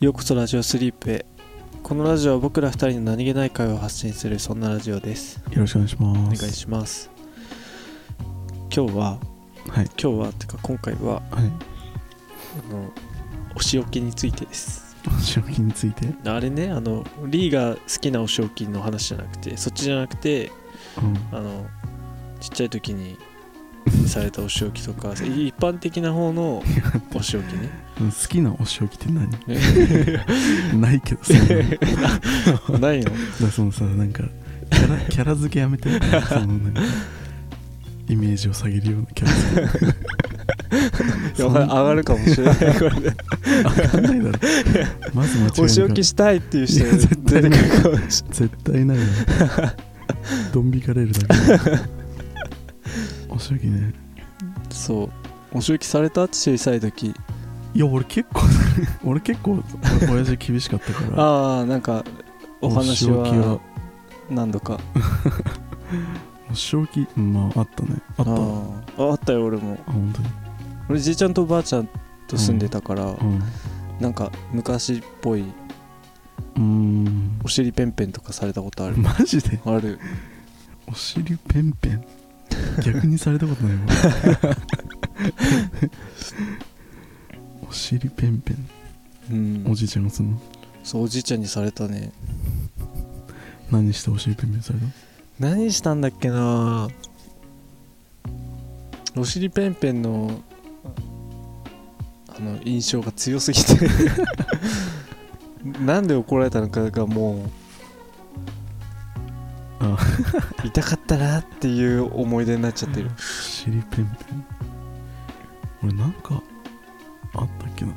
ようこそラジオスリープへこのラジオは僕ら二人の何気ない会話を発信するそんなラジオですよろしくお願いしおます。願いします今日ははい。今日はてか今回ははい。あのお仕置きについてです食器について？あれねあのリーが好きなお仕置きの話じゃなくてそっちじゃなくてうん。あのちっちゃい時にされたお仕置きとか一般的な方のお仕置きね好きなお仕置きって何？ないけどさ。だか ないの？らそのさ、なんか、キャラ、キャラ付けやめて。そのなんか、イメージを下げるようなキャラ付け。いや上がるかもしれないこれで上がんないだろ。まず間違いない。お仕置きしたいっていう人絶対出てくるかもし絶対ないよ。ドン引かれるだけ。お仕置きね。そう。お仕置きされた？小さい時。いや、俺結構、俺結構、親父厳しかったから。ああなんかお話はは。何度か。お仕置き、まあ、あったね。あった。あ、あったよ俺も。本当に。俺じいちゃんとおばあちゃんと住んでたから、うん。なんか昔っぽいうーん。お尻ペンペンとかされたことある。マジで？ある。お尻ペンペン？逆にされたことないわ お尻ペンペン。うん。おじいちゃんがすんの。そうおじいちゃんにされたね。何してお尻ペンペンされた何したんだっけな。お尻ペンペンのあの印象が強すぎて。なんで怒られたのかがもうあ痛かったなっていう思い出になっちゃってる。お尻ペンペン。俺なんかあったっけな。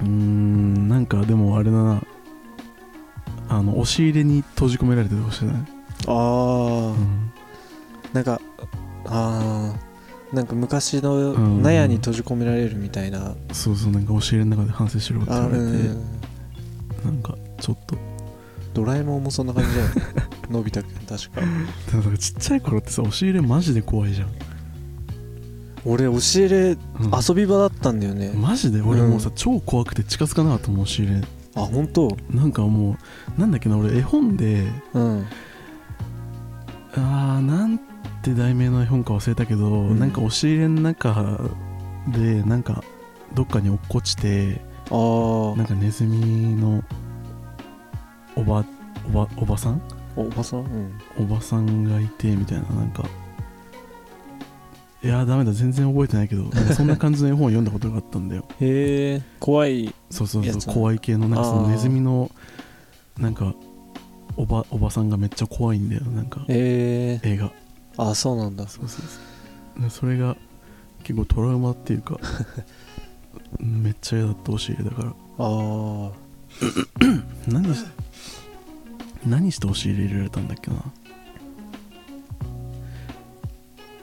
うーんなんかでもあれだな。あの押し入れに閉じ込められてたかもしれない、ああ、うん、なんかああなんか昔のうん。納屋に閉じ込められるみたいな、そうそうなんか押し入れの中で反省しろって言われて。ん。なんかちょっと。ドラえもんもそんな感じだよねのび太くん確か。でもなんかちっちゃい頃ってさ押し入れマジで怖いじゃん、俺押し入れうん。遊び場だったんだよね、マジで？俺もうさ、うん。超怖くて近づかなかったもん押し入れ。あ本当？なんかもうなんだっけな俺絵本でうん。あーなんて題名の絵本か忘れたけど、ん。なんか押し入れの中でなんかどっかに落っこちてあー。なんかネズミのおばおばおばさんおばさん？うん。おばさんがいてみたいななんか。いやーダメだ全然覚えてないけどなんかそんな感じの絵本を読んだことがあったんだよ。へえ怖いそうそうそうやつなの怖い系のなんかそあー。のネズミのなんかおばおばさんがめっちゃ怖いんだよなんか。へえ映画。あそうなんだ。そうそうそう。でそれが結構トラウマっていうかうん めっちゃ嫌だった押し入れだから。ああ何 し何して押し入れられたんだっけな？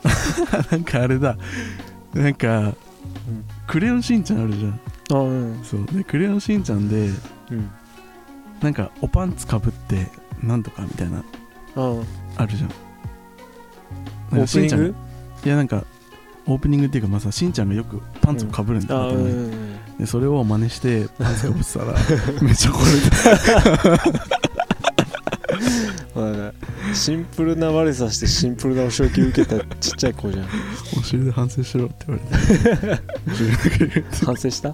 なんかあれだ。なんか、うん。クレヨンしんちゃんあるじゃん。あうん。そう。でクレヨンしんちゃんでうん。なんかおパンツかぶってなんとかみたいなあ。あるじゃん。オープニング？いやなんかオープニングっていうかまあさしんちゃんがよくパンツをかぶるんだよ、あうんでそれを真似してパンツかぶってたら めっちゃ怒られたまあシンプルな悪さしてシンプルなお仕置き受けたちっちゃい子じゃん。お尻で反省しろって言われて。反省した？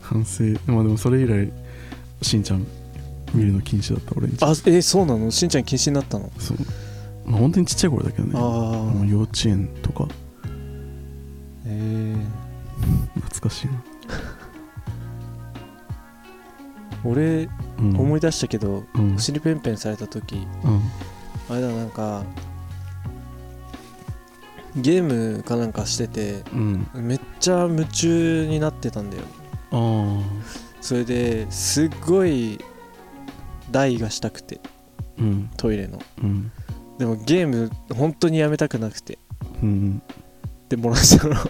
反省。まあでもそれ以来しんちゃん見るの禁止だった俺に。あえそうなの？しんちゃん禁止になったの？そう。まあ本当にちっちゃい頃だけどね。ああもう幼稚園とか。え懐かしいな俺うん。思い出したけどうん。お尻ペンペンされた時うん。あれだなんかゲームかなんかしててうん。めっちゃ夢中になってたんだよ。あそれですっごい台がしたくてトイレの。うん。でもゲーム本当にやめたくなくて。うん。で漏らしたの。いや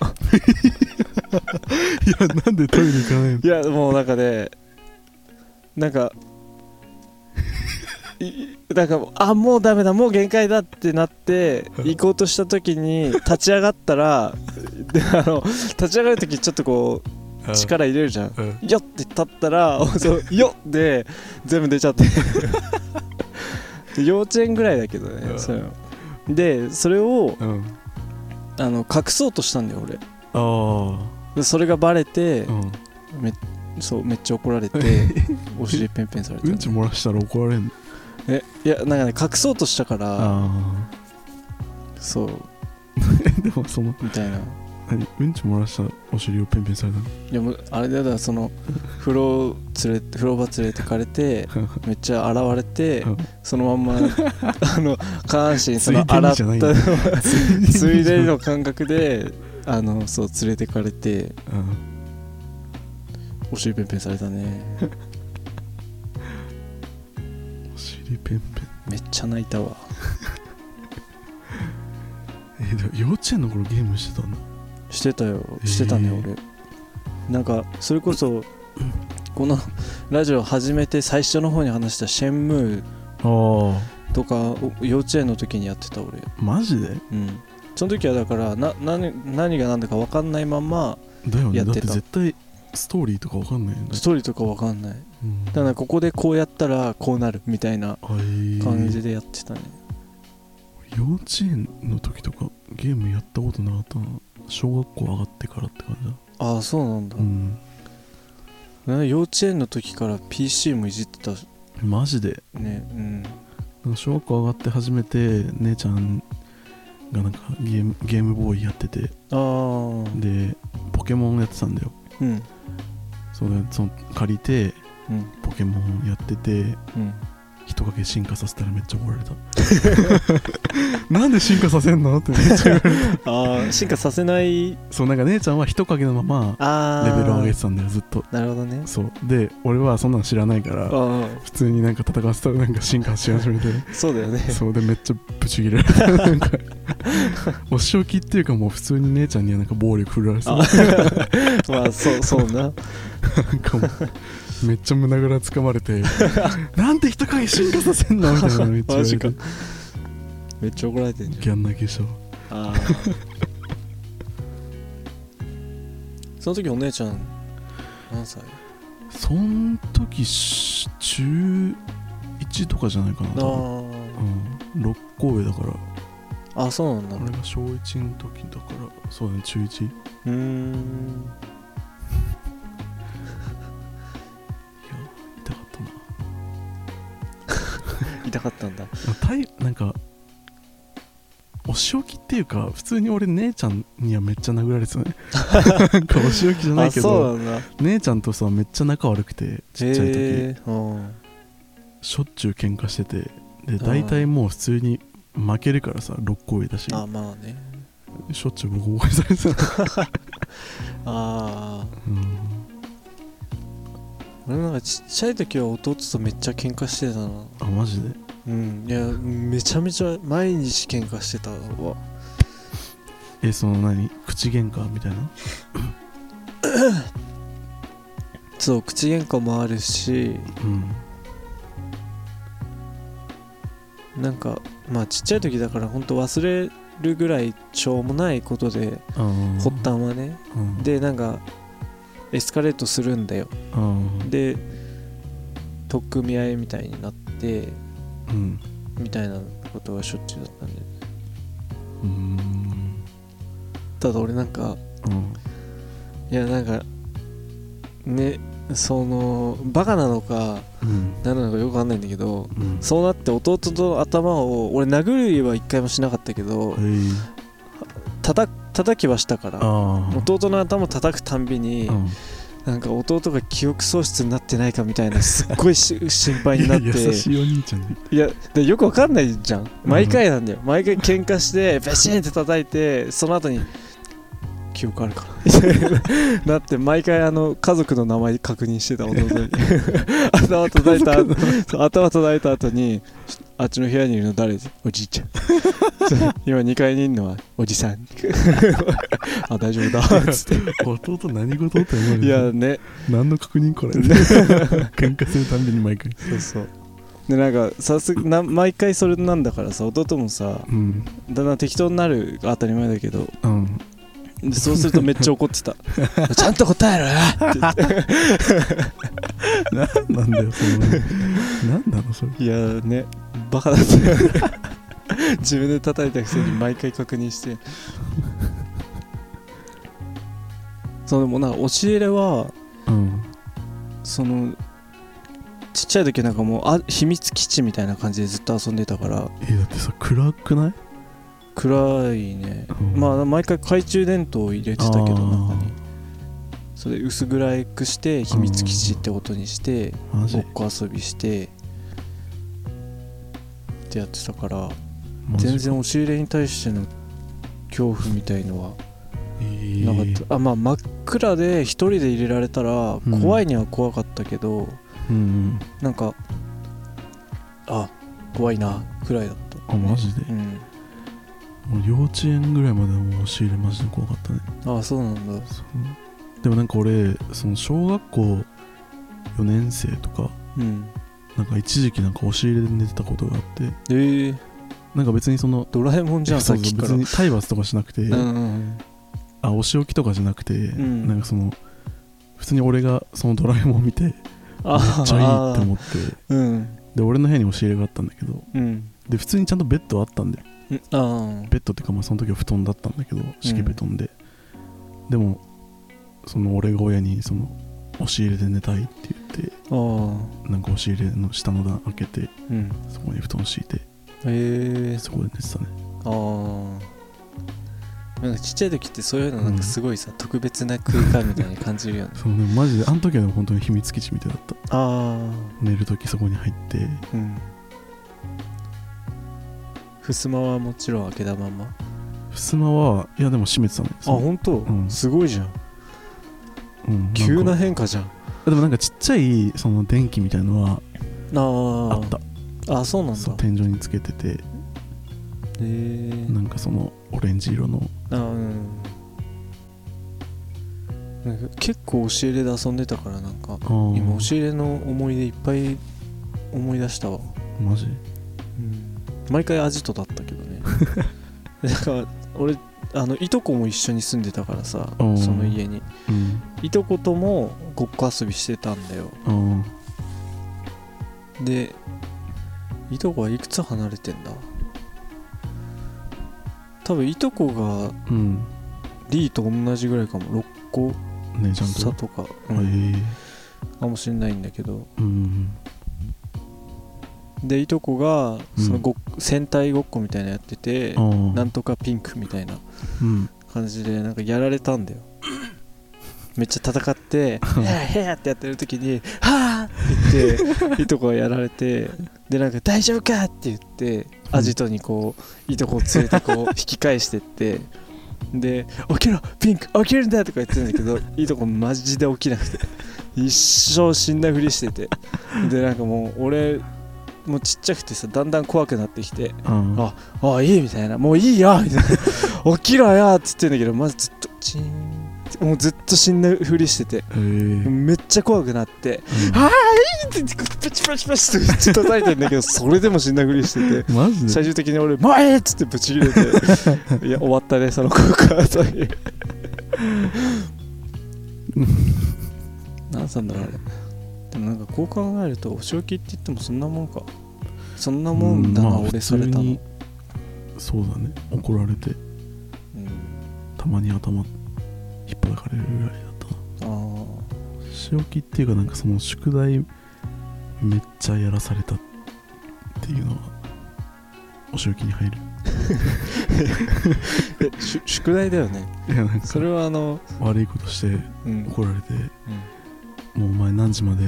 なんでトイレ行かないの？いやもうなんかねなんかいなんかあもうダメだもう限界だってなって行こうとした時に立ち上がったらであの立ち上がる時ちょっとこううん。力入れるじゃん。うん。よって立ったらそうよっで全部出ちゃって。で幼稚園ぐらいだけどね、うん。そでそれをうん。あの隠そうとしたんだよ俺。それがバレてあ、うんそうめっちゃ怒られて お尻ペンペンされて、うんち漏らしたら怒られんの？えいやなんかね隠そうとしたからあそう。あ でもそのみたいな。何？うんち漏らしたお尻をペンペンされたの？いやもうあれだよだからその 風呂連れて風呂場連れてかれてめっちゃ洗われてうん。そのまんまあの下半身その洗ったついでの感覚であのそう連れてかれて。うんお尻ペンペンされたね。お尻ペンペン。めっちゃ泣いたわ。えーでも幼稚園の頃ゲームしてたんだしてたよ。してたね、えー。俺。なんかそれこそこのラジオ始めて最初の方に話したシェンムーあとかを幼稚園の時にやってた俺。あマジで？うん。その時はだからな何何が何だか分かんないままだよね。だってやってた絶対ストーリーとかわかんないよね。ストーリーとか分かんない。うん。だからここでこうやったらこうなるみたいなはい。感じでやってたね、幼稚園の時とかゲームやったことなかったな小学校上がってからって感じだ。ああそうなんだ、うん。な幼稚園の時から PC もいじってたマジで？ねうん。小学校上がって初めて姉ちゃんがなんかゲームゲームボーイやってて。ああでポケモンやってたんだよ。うんそれその借りてうん。ポケモンやっててうん。人影進化させたらめっちゃ怒られた。なんで進化させんの？ってめっちゃ言われた。ああ進化させない。そうなんか姉ちゃんは人影のままレベルを上げてたんだよずっと。なるほどね。そう。で俺はそんなの知らないから普通になんか戦わせたらなんか進化し始めて。そうだよね。そう。でめっちゃブチ切れられた。なんかお仕置きっていうかもう普通に姉ちゃんにはなんか暴力振るわれてたあまあそうそうななんかもうめっちゃ胸ぐらつかまれて なんで人影進化させんの？みたいなの めっちゃめっちゃ怒られてんじギャン泣きしたわゃんああ その時お姉ちゃん何歳？そん時し中1とかじゃないかなあ多分。うん。6個上だから。ああそうなんだ。俺が小1の時だから。そうだね中1いうーん痛かったんだ。まあタイなんかお仕置きっていうか普通に俺姉ちゃんにはめっちゃ殴られてたね。なんかお仕置きじゃないあけど姉ちゃんとさめっちゃ仲悪くてちっちゃい時、へえうん。しょっちゅう喧嘩しててで大体もう普通に負けるからさ6個上だし。あまあね。しょっちゅうボコボコにされてた、ああうん、俺なんかちっちゃい時は弟とめっちゃ喧嘩してたな。あマジで？うん。いやめちゃめちゃ毎日喧嘩してたわ。えその何？口喧嘩みたいな？そう口喧嘩もあるし。うん。なんかまあちっちゃい時だから本当忘れるぐらいしょうもないことで発端はね。うん。でなんかエスカレートするんだよ。あーで取っ組み合いみたいになってうん。みたいなことがしょっちゅうだったんでうーん。ただ俺なんかうん。いやなんかねそのバカなのかうん。何なのかよくわかんないんだけどうん。そうなって弟の頭を俺殴りは一回もしなかったけどはい叩叩きはしたから弟の頭叩くたんびにうん。なんか弟が記憶喪失になってないかみたいなすっごいし心配になって。い や優しいお兄ちゃんでいやでよくわかんないじゃん。毎回なんだよ。毎回喧嘩して ベシーンって叩いてその後に記憶あるか。ななって毎回あの家族の名前確認してた弟に頭叩いた頭叩いた後にあっちの部屋にいるの誰？おじいちゃん。今2階にいるのはおじさん。あ大丈夫だ。つって弟何事って思ういやね。何の確認これ。喧嘩するたんびに毎回。そうそう。でなんかさすな毎回それなんだからさ弟もさうん。だんだん適当になるが当たり前だけどうんでそうするとめっちゃ怒ってた。ちゃんと答えろよ。って言って。なんなんだよその。なんなのそれ。いやねバカだったよね。自分で叩いたくせに毎回確認して。そうでもなんか押し入れはうん。そのちっちゃい時なんかもうあ秘密基地みたいな感じでずっと遊んでたから。えだってさ暗くない、暗いね。うん。まあ毎回懐中電灯を入れてたけど中に。それ薄暗くして秘密基地ってことにしてごっこ遊びしてってやってたから全然押し入れに対しての恐怖みたいのはえー。なかった、あまあ真っ暗で一人で入れられたらうん。怖いには怖かったけど、うんうん。なんかあ怖いなくらいだった。あマジで？うんもう幼稚園ぐらいまではもう押し入れマジで怖かったね。あそうなんだ。そう。でもなんか俺その小学校4年生とかうん。なんか一時期なんか押し入れで寝てたことがあってえー、なんか別にそのドラえもんじゃんさっきから。別に体罰とかしなくて、うんうんあお仕置きとかじゃなくて、ん。なんかその普通に俺がそのドラえもんを見てめっあちゃいいって思って。うん。で俺の部屋に押し入れがあったんだけどうん。で普通にちゃんとベッドあったんだよ。うんあベッドっていうかまあその時は布団だったんだけど敷布団で、でもその俺が親にその押し入れで寝たいって言ってなんか押し入れの下の段開けてうん。そこに布団敷いてへえ。そこで寝てたね。ああ。なんかちっちゃい時ってそういうのなんかすごいさ、特別な空間みたいに感じるよね。そうねマジであの時は本当に秘密基地みたいだった。ああ。寝る時そこに入ってうん襖はもちろん開けたまま？あ襖はいやでも閉めてたね。そう本当、うん。すごいじゃん。うんんか急な変化じゃん。でもなんかちっちゃいその電気みたいのはあああった。ああそうなんだ。天井につけてて。へえなんかそのオレンジ色の。あうん。結構押し入れで遊んでたからなんか。あー。今押し入れの思い出いっぱい思い出したわ、マジ？毎回アジトだったけどね。だから俺あのいとこも一緒に住んでたからさうん。その家に。うん。いとこともごっこ遊びしてたんだよ。あでいとこはいくつ離れてんだ？多分いとこがあうん。リーと同じぐらいかも。6個ねちゃんと差とか、うへんえ。かもしれないんだけど。うんでいとこがうんそのごっ戦隊ごっこみたいなのやってて、なんとかピンクみたいなうん感じでなんかやられたんだよめっちゃ戦って「ヘアヘア」ってやってる時に「はあ!」って言っていとこがやられてでなんか「大丈夫か!」って言ってアジトにこういとこを連れてこう 引き返してってで「起きろピンク起きるんだ!」とか言ってるんだけどいとこマジで起きなくて一生死んだふりしててでなんかもう俺もうちっちゃくてさだんだん怖くなってきてああああいいみたいな。もういいよみたいな。起きろよっつってんだけどまずずっとチーンもうずっと死んだふりしててめっちゃ怖くなってうん。ああいいってパチパチパチってめっ叩いてんだけどそれでも死んだふりしてて最終的に俺「もうええ!」っつってブチ切れて いや終わったねその告白遊び何さんだろうあれでもなんかこう考えるとお仕置きって言ってもそんなもんか。そんなもんだな、うまあ俺されたの、そうだね。怒られてうん、たまに頭引っ張かれるぐらいだったな。あ仕置きっていうかなんかその宿題めっちゃやらされたっていうのはお仕置きに入る。宿題だよね。いやなんかそれはあの、悪いことしてうん怒られてもうお前何時まで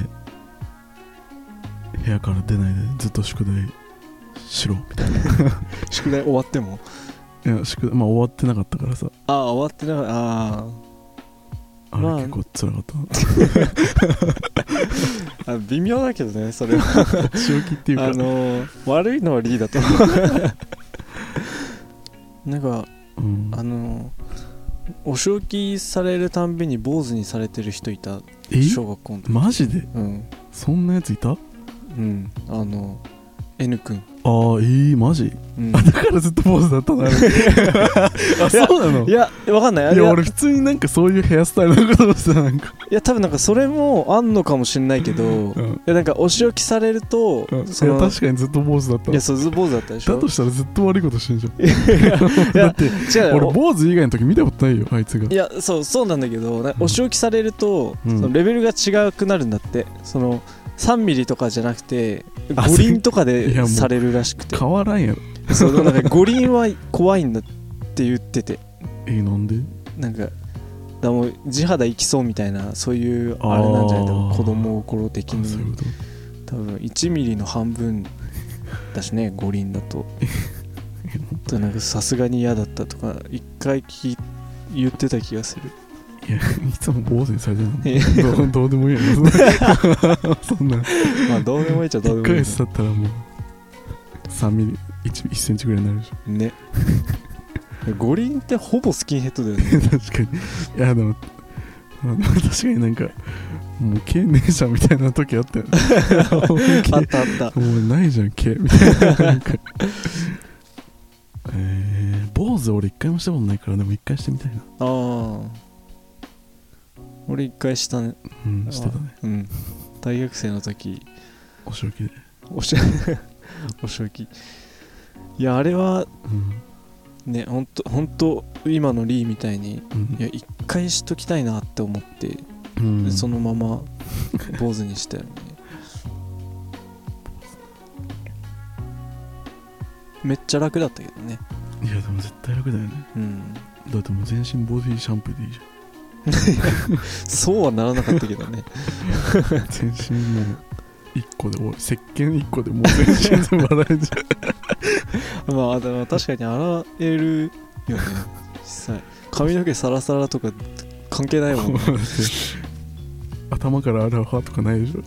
部屋から出ないでずっと宿題しろみたいな。宿題終わっても？いや宿題まあ終わってなかったからさ。ああ終わってなかった。あああ。結構辛かった あ微妙だけどねそれは。仕置きっていうか。あのー悪いのはリーだと思う。なんかうん。あのーお仕置きされるたんびに坊主にされてる人いた？え？小学校の時。マジで？うん。そんなやついた？うん。あの N 君。ああえー、マジ？うん。あだからずっと坊主だったのあ そうなの？いやわかんない。あいや俺普通になんかそういうヘアスタイルのことをしてたなんか、いや多分なんかそれもあんのかもしんないけど、いうん。やなんかお仕置きされると、うん、いそのや確かにずっと坊主だった。いやそうず坊主だったでしょ。だとしたらずっと悪いことしてんじゃん。いや だって違うよ。俺坊主以外の時見たことないよあいつが。いやそうそうなんだけどお仕置きされると、うん。そのレベルが違くなるんだって。その3ミリとかじゃなくてあ五輪とかでされるらしくて。変わらんやろ。そうでもなんか五輪は怖いんだって言ってて。えー、なんで？なんかだもう地肌いきそうみたいなそういうあれなんじゃない？子供心的に。多分1ミリの半分だしね五輪だと。となんかさすがに嫌だったとか一回聞い言ってた気がするいやいつも坊主にされてるの。どうどうでもいいやろそんな。まあどうでもいいっちゃどう1でもいいヶ月経ったらもう3ミリ 1, 1センチぐらいになるでし。ょね。五輪ってほぼスキンヘッドだよね。確かに。いやでも確かになんかもう毛ねえじゃんみたいな時あったよね。あったあった。もうないじゃん毛。みたいななんか。えー、坊主俺一回もしたことないからでも一回してみたいな。ああ俺一回したね。うんしてたね。うん。大学生の時。お仕置きで。おし お仕置き。いやあれはうん。ねほんとほんと今のリーみたいにうん。いや一回しときたいなって思って、うん。そのまま坊主にしたよね。めっちゃ楽だったけどね。いやでも絶対楽だよね。うん。だってもう全身ボディシャンプーでいいじ そうはならなかったけどね。全身もう1個で終わる石鹸1個でもう全身全部洗えるじ まあでも確かに洗えるよね。実際髪の毛サラサラとか関係ないもんね。頭から洗う派とかないでしょ。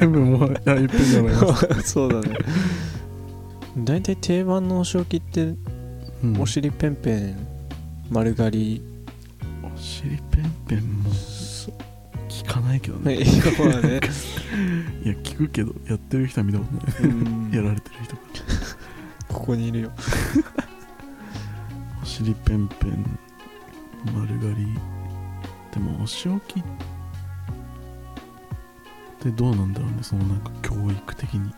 全部もうあいっぺんじゃないそうだね。大体定番のお仕置きってうん。お尻ペンペン丸刈りお尻ペンペンも聞かないけどね。いや 聞くけどやってる人は見たことない。うん。やられてる人が。ここにいるよ。お尻ペンペン丸刈り。でもお仕置きってどうなんだろうねそのなんか教育的に。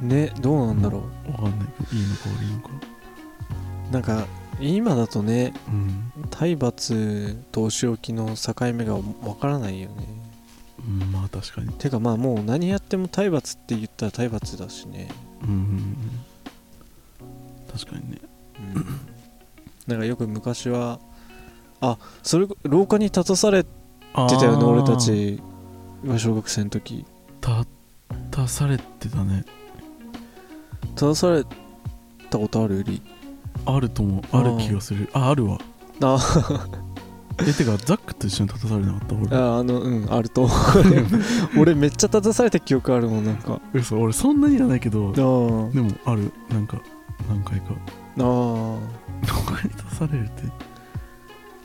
ねどうなんだろわかんないけどいいのか悪いのか。うなんか今だとねうん、体罰とお仕置きの境目がわからないよね。うん、まあ確かに。てかまあもう何やっても体罰って言ったら体罰だしねうん。確かにね。うん。なんかよく昔はあそれ廊下に立たされてたよね俺たちが小学生の時。立たされてたね。立たされたことある？りあると思う。ある気がする。ああるわ。あ えてかザックと一緒に立たされなかった？俺。ああのうんあると思う。俺めっちゃ立たされた記憶あるもんなんか。嘘俺そんなにはないけどあでもある。なんか何回か。ああどこに立たされるって？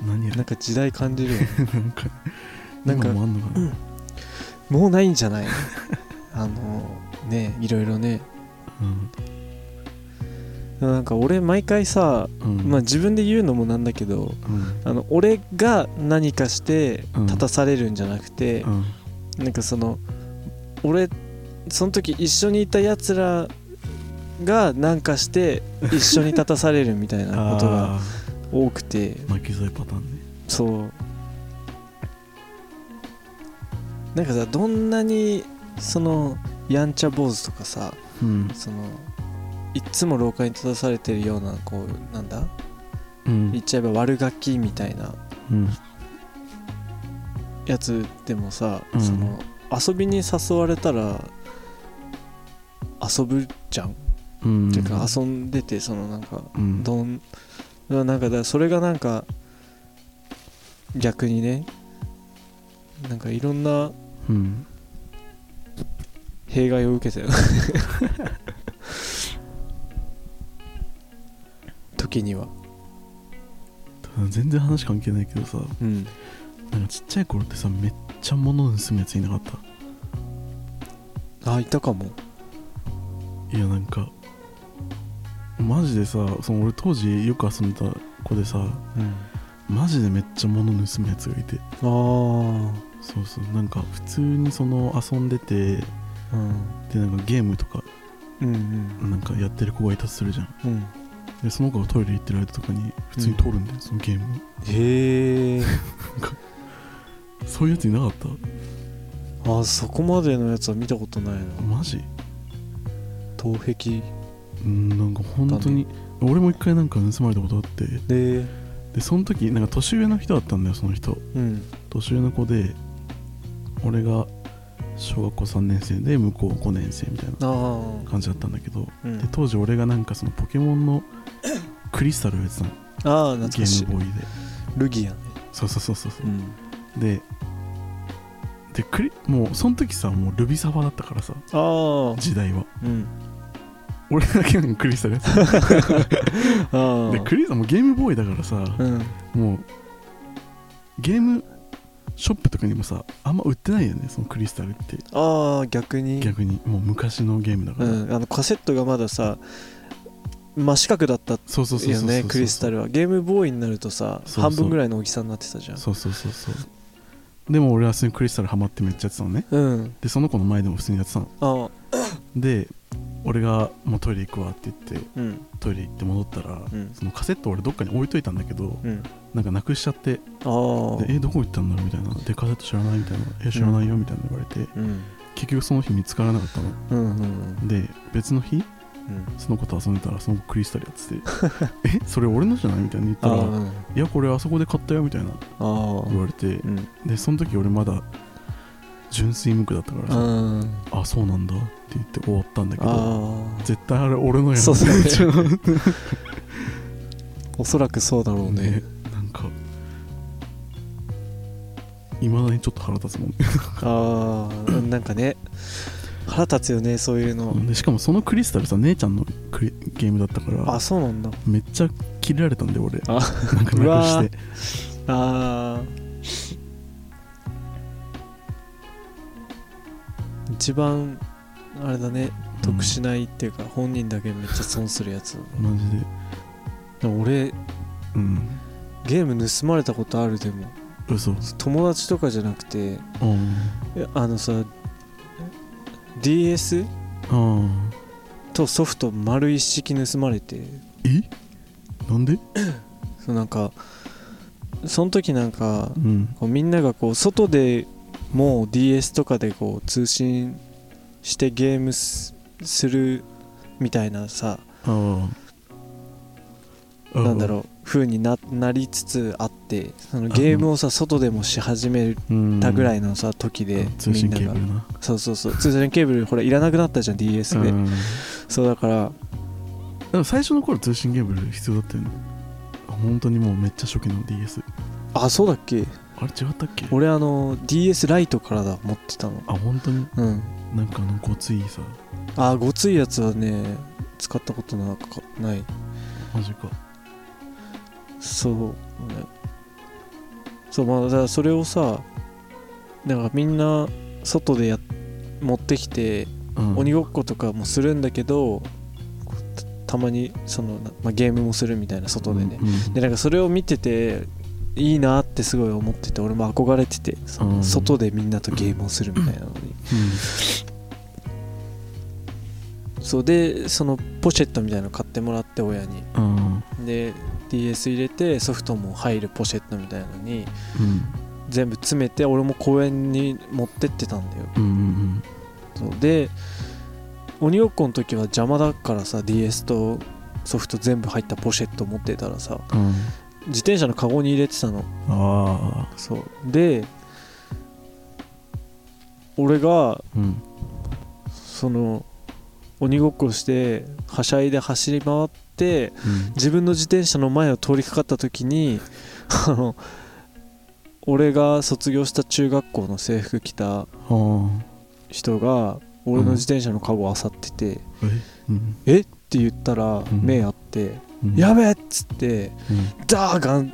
何や？あなんか時代感じるよ なんかなんか今もあんのかな、もうないんじゃない？あのねいろいろねなんか俺毎回さ、うん。うんまあ自分で言うのもなんだけどうん。あの俺が何かしてうん。立たされるんじゃなくて、うん。なんかその俺その時一緒にいたやつらが何かして一緒に立たされるみたいな ことがあ多くて。ー巻き添えパターンね。そう。なんかさどんなにそのやんちゃ坊主とかさうん。そのいっつも廊下に立たされてるようなこうなんだ？うん。言っちゃえば悪ガキみたいな。うん。やつでもさ、うん。その遊びに誘われたら遊ぶじゃん、うん。てか遊んでてそのなんかうん。どんなんかだそれがなんか逆にねなんかいろんなうん。弊害を受けたよ 時には。全然話関係ないけどさうん。なんかちっちゃい頃ってさめっちゃ物盗むやついなかった？あいたかも。いやなんかマジでさその俺当時よく遊んでた子でさうん。マジでめっちゃ物盗むやつがいて。ああそうそう。なんか普通にその遊んでてうん。でなんかゲームとかうんうん。なんかやってる子がいたとするじゃん。うんでその子がトイレ行ってる間とかに普通に通るんだよ、そのゲームを。へえそういうやついなかっあそこまでのやつは見たことないな。たマジ？盗壁うんなんか本当に俺も一回なんか盗まれたことあって。で？でその時なんか年上の人だったんだよその人。うん。年上の子で俺が小学校3年生で向こう5年生みたいな感じだったんだけど。うん。で当時俺がなんかそのポケモンのクリスタルをやってたのああ懐ゲかしい。ームボーイで。ルギアね。そうそうそうそう。そううん。ででクリもうその時さもうルビサバだったからさああ時代は。うん。俺だけなんかクリスタルやってたああでクリスタルもゲームボーイだからさうん。もうゲームショップとかにもさあんま売ってないよねそのクリスタルって。ああ逆に。逆に。もう昔のゲームだから、うん。あのカセットがまださ真四角だったそうそうそうそうよねクリスタルは。ゲームボーイになるとさ半分ぐらいの大きさになってたじゃん。そうそうそうそう。でも俺は普通にクリスタルハマってめっちゃやってたのね。うん。でその子の前でも普通にやってたの。ああ。で俺がもうトイレ行くわって言ってうん。トイレ行って戻ったら、うん。そのカセット俺どっかに置いといたんだけど、うん。なんかなくしちゃってああ。でえどこ行ったんだろうみたいな。でカセット知らないみたいな。え知らないよみたいな言われて、うん。結局その日見つからなかったの。うんうんで別の日うんその子と遊んでたらその子クリスタルやってて え？それ俺のじゃない？みたいに言ったらうんいやこれあそこで買ったよみたいな言われてうん。でその時俺まだ純粋無垢だったからさうんあそうなんだって言って終わったんだけどあ絶対あれ俺のやそうだね。おそらくそうだろうね。ねなんかいまだにちょっと腹立つもんね。ああなんかね腹立つよねそういうの。でしかもそのクリスタルさ姉ちゃんのクリゲームだったからあそうなんだ。めっちゃキレられたんで俺。あなんかなくーして。あー。一番あれだね得しないっていうか、本人だけめっちゃ損するやつ。マジで。でも俺うん。ゲーム盗まれたことあるでも。嘘。友達とかじゃなくてうん。あのさ DS あとソフト丸一式盗まれて。え？なんで？そうなんかその時なんかうん。こうみんながこう外でもう DS とかでこう通信してゲームすするみたいなさなんだろう風にななりつつあってそのゲームをさ外でもし始めうんたぐらいのさ時で通信みんながケーブルな。そうそうそう。通信ケーブルほらいらなくなったじゃん DS で。うんそうだから。でも最初の頃通信ケーブル必要だったよね。本当にもうめっちゃ初期の DS あそうだっけ？あれ違ったっけ？俺あの DS ライトからだ持ってたの。あ本当に？うん。なんかあのごついさ。あごついやつはね使ったことなかない。マジかそうねそうまあだからそれをさだからみんな外でや持ってきてうん。鬼ごっことかもするんだけどたたまにその、まあ、ゲームもするみたいな外でね、うんうん。でなんかそれを見てていいなってすごい思ってて俺も憧れてて外でみんなとゲームをするみたいなのにそうでそのポシェットみたいなの買ってもらって親に。うん。うんで DS 入れてソフトも入るポシェットみたいなのにうん。全部詰めて俺も公園に持ってってたんだよ。うんうん。そうで鬼ごっこの時は邪魔だからさ DS とソフト全部入ったポシェット持ってたらさうん。自転車のカゴに入れてたの。ああ。そう。で俺がうん。その鬼ごっこしてはしゃいで走り回ってうん。自分の自転車の前を通りかかった時にあの俺が卒業した中学校の制服着た人が俺の自転車のカゴを漁っててえうん「え？っ?」て言ったらん。目あって「うん。やべえ!」っつってうん。ダーガン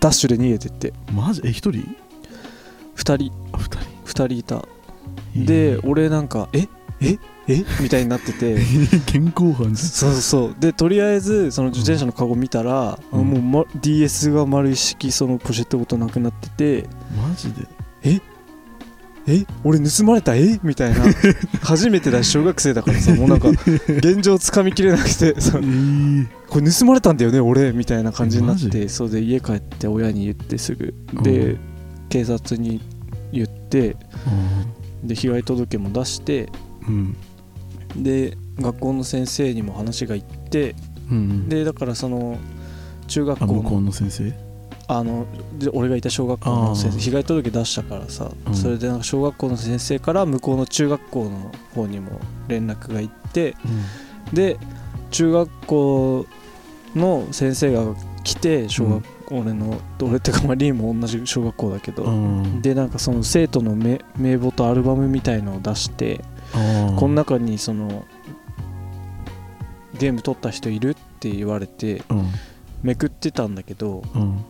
ダッシュで逃げてって。マジ？え一人？2人。あ二人。2人いた。で俺なんか「え？え？っ?」え？みたいになってて。現行犯じそうそうでとりあえずその自転車のカゴ見たら、うん。もう、ま、DS が丸一式そのポシェットごとなくなってて。マジで？え？俺盗まれた？え？みたいな。初めてだし小学生だからさもうなんか現状つかみきれなくてそえー、これ盗まれたんだよね俺？みたいな感じになっマてそうで家帰って親に言ってすぐ。で、うん。警察に言って。で被害届も出して。うんで学校の先生にも話が行ってうんでだからその中学校あ向こうのの先生？あので俺がいた小学校の先生被害届出したからさ、うん。それでなんか小学校の先生から向こうの中学校の方にも連絡が行ってで中学校の先生が来て小学、俺の俺ってかまあリーも同じ小学校だけど、うん。でなんかその生徒の名名簿とアルバムみたいのを出して、あこの中にそのゲーム撮った人いるって言われてうん。めくってたんだけどうん。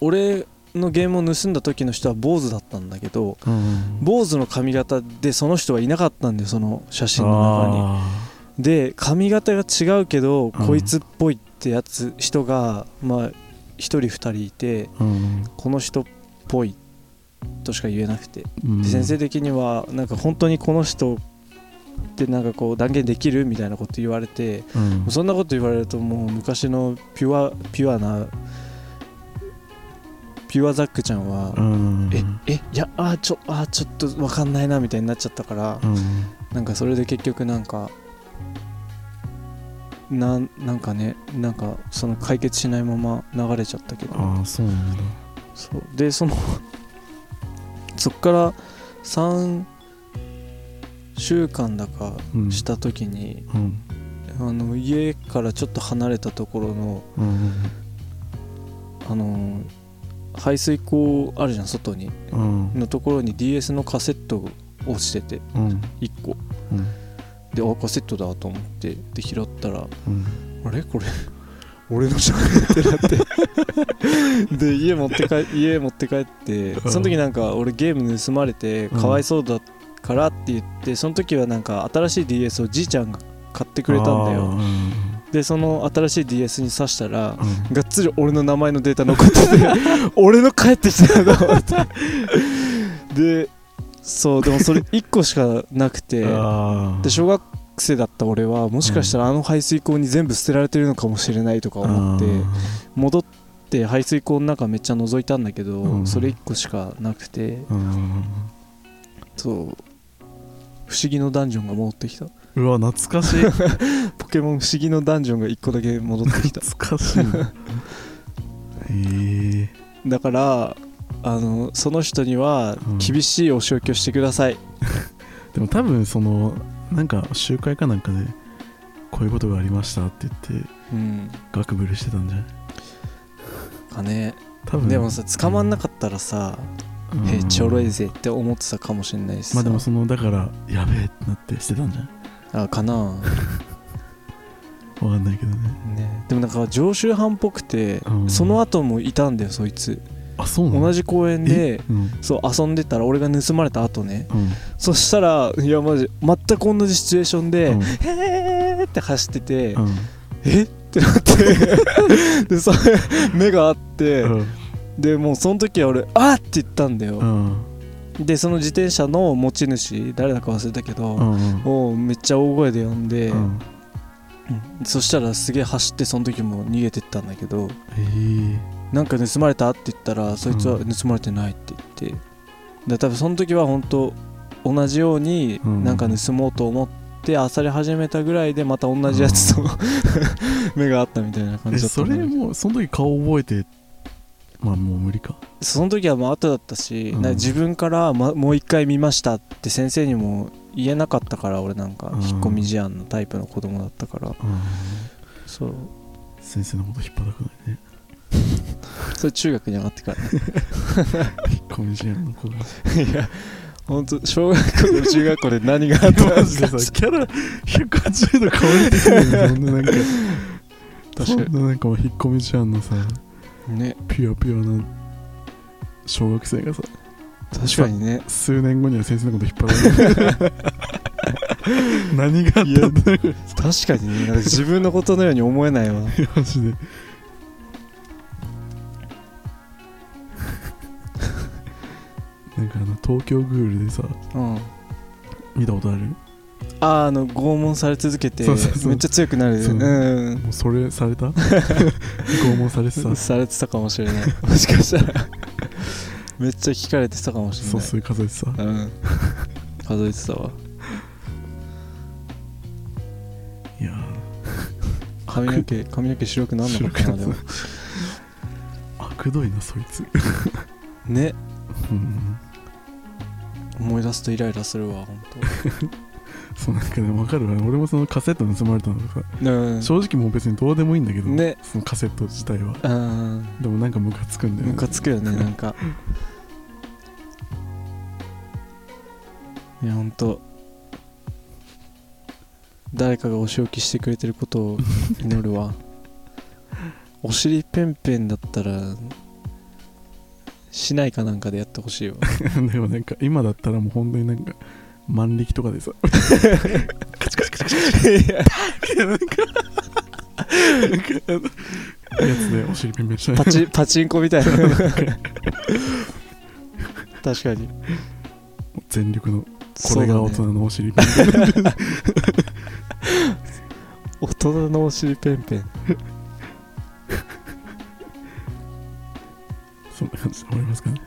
俺のゲームを盗んだ時の人は坊主だったんだけどうん。坊主の髪型でその人はいなかったんだよその写真の中に。あで髪型が違うけど、ん。こいつっぽいってやつ人がまあ1人2人いてーうん。この人っぽいとしか言えなくて。うん。で先生的にはなんか本当にこの人ってなんかこう断言できるみたいなこと言われてうん。そんなこと言われるともう昔のピュアピュアなピュアザックちゃんは、うん。ええいやあーちょあーちょっと分かんないなみたいになっちゃったから、うん。なんかそれで結局なんかなんなんかねなんかその解決しないまま流れちゃったけど。ああそうなんだ。そう。でそのそっから3週間だかうん。した時に、うん。あの家からちょっと離れたところのうんあの排水溝あるじゃん外に。うん。のところに DS のカセットが落ちててうん。1個。うん。であカセットだと思ってで拾ったらうん。あれ？これ俺のじゃんってなって。で家持って帰家持って帰ってその時なんか俺ゲーム盗まれてかわいそうだからって言ってその時はなんか新しい DS をじいちゃんが買ってくれたんだあよーでその新しい DS に挿したらうん。がっつり俺の名前のデータ残ってて 俺の帰ってきたなと思って。でそうでもそれ1個しかなくて。で小学生だった俺はもしかしたらあの排水溝に全部捨てられてるのかもしれないとか思って戻って排水溝の中めっちゃ覗いたんだけど、うん。それ1個しかなくて。そう。不思議のダンジョンが戻ってきた。うわ懐かしい。ポケモン不思議のダンジョンが1個だけ戻ってきた。懐かしいな。へえ。だからあのその人にはうん。厳しいお仕置きをしてください、でも多分そのなんか集会かなんかでこういうことがありましたって言ってうん。ガクブルしてたんじゃない？かね。多分。でもさ捕まんなかったらさ、うん。えちょろいぜって思ってたかもしれないしさ。まあでもそのだからやべえってなってしてたんじゃない？あかな。わかんないけどね。ね。でもなんか常習犯っぽくて、うん。その後もいたんだよそいつあそうなの同じ公園でうん。そう遊んでたら俺が盗まれた後ね。うん。そしたらいやマジ全く同じシチュエーションで、うん。へーって走ってて、うん。え？ってなって。でそれ目があって、うん。でもうその時は俺「あっ!」って言ったんだよ、うん。でその自転車の持ち主誰だか忘れたけど、うんをめっちゃ大声で呼んで、そしたらすげえ走ってその時も逃げてったんだけど。へえなんか盗まれたって言ったらそいつはうん。盗まれてないって言って。で多分その時は本当同じようにうん。なんか盗もうと思って漁り始めたぐらいでまた同じやつと 目があったみたいな感えじだったそれもうその時顔覚えてまあもう無理か。その時はもう後だったし、うん。自分から、ま、もう一回見ましたって先生にも言えなかったから俺なんかうん。引っ込み思案のタイプの子供だったから。うん。そう。先生のこと引っ張たくないね それ中学に上がってからね。引っ込み思案の子がいや本当小学校と中学校で何があったんマでジでさすかキャラ180度変わってくるよねそんななんか。確かそんななんかもう引っ込み思案のさにね。ピュアピュアな小学生がさ確かにね。数年後には先生のこと引っ張られる。何があったんだろう。確かにね。なんか自分のことのように思えないわ。マジでなんかあの東京グールでさうん。見たことある？あーあの拷問され続けてそうそうそう。めっちゃ強くなる。そう。うん。もうそれされた？拷問されてた？されてたかもしれない。もしかしたら。めっちゃ聞かれてたかもしれない。素数数えてた。うん。数えてたわ。いや髪の毛髪の毛白くなんのかなでも。ーあくどいなそいつ。ね。うん思い出すとイライラするわ本 そうなんかでも分かるわ。俺もそのカセット盗まれたのがさ当うん。正直もう別にどうでもいいんだけど、ね。そのカセット自体は。うん。でもなんかムカつくんだよね。ムカつくよねなんか。いやほんと誰かがお仕置きしてくれてることを祈るわ。お尻ペンペンだったらしないかなんかでやってほしいわ でもなんか今だったらもう本当になんか万力とかでさ。いやなんかなんかあのやつでお尻ペンペンしない。パチパチンコみたいな。確かに。全力のこれが大人のお尻ペンペン。大人のお尻ペンペンそんな感じで終わりますか？ね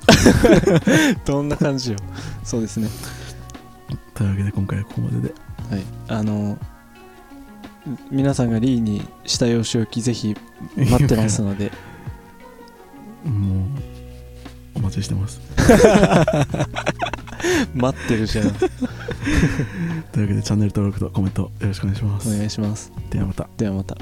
どんな感じよ。そうですね。というわけで今回はここまでで。はい。あの皆さんがリーにしたいお仕置きぜひ待ってますので。もうお待ちしてます。待ってるじゃん。というわけでチャンネル登録とコメントよろしくお願いします。お願いします。ではまた。ではまた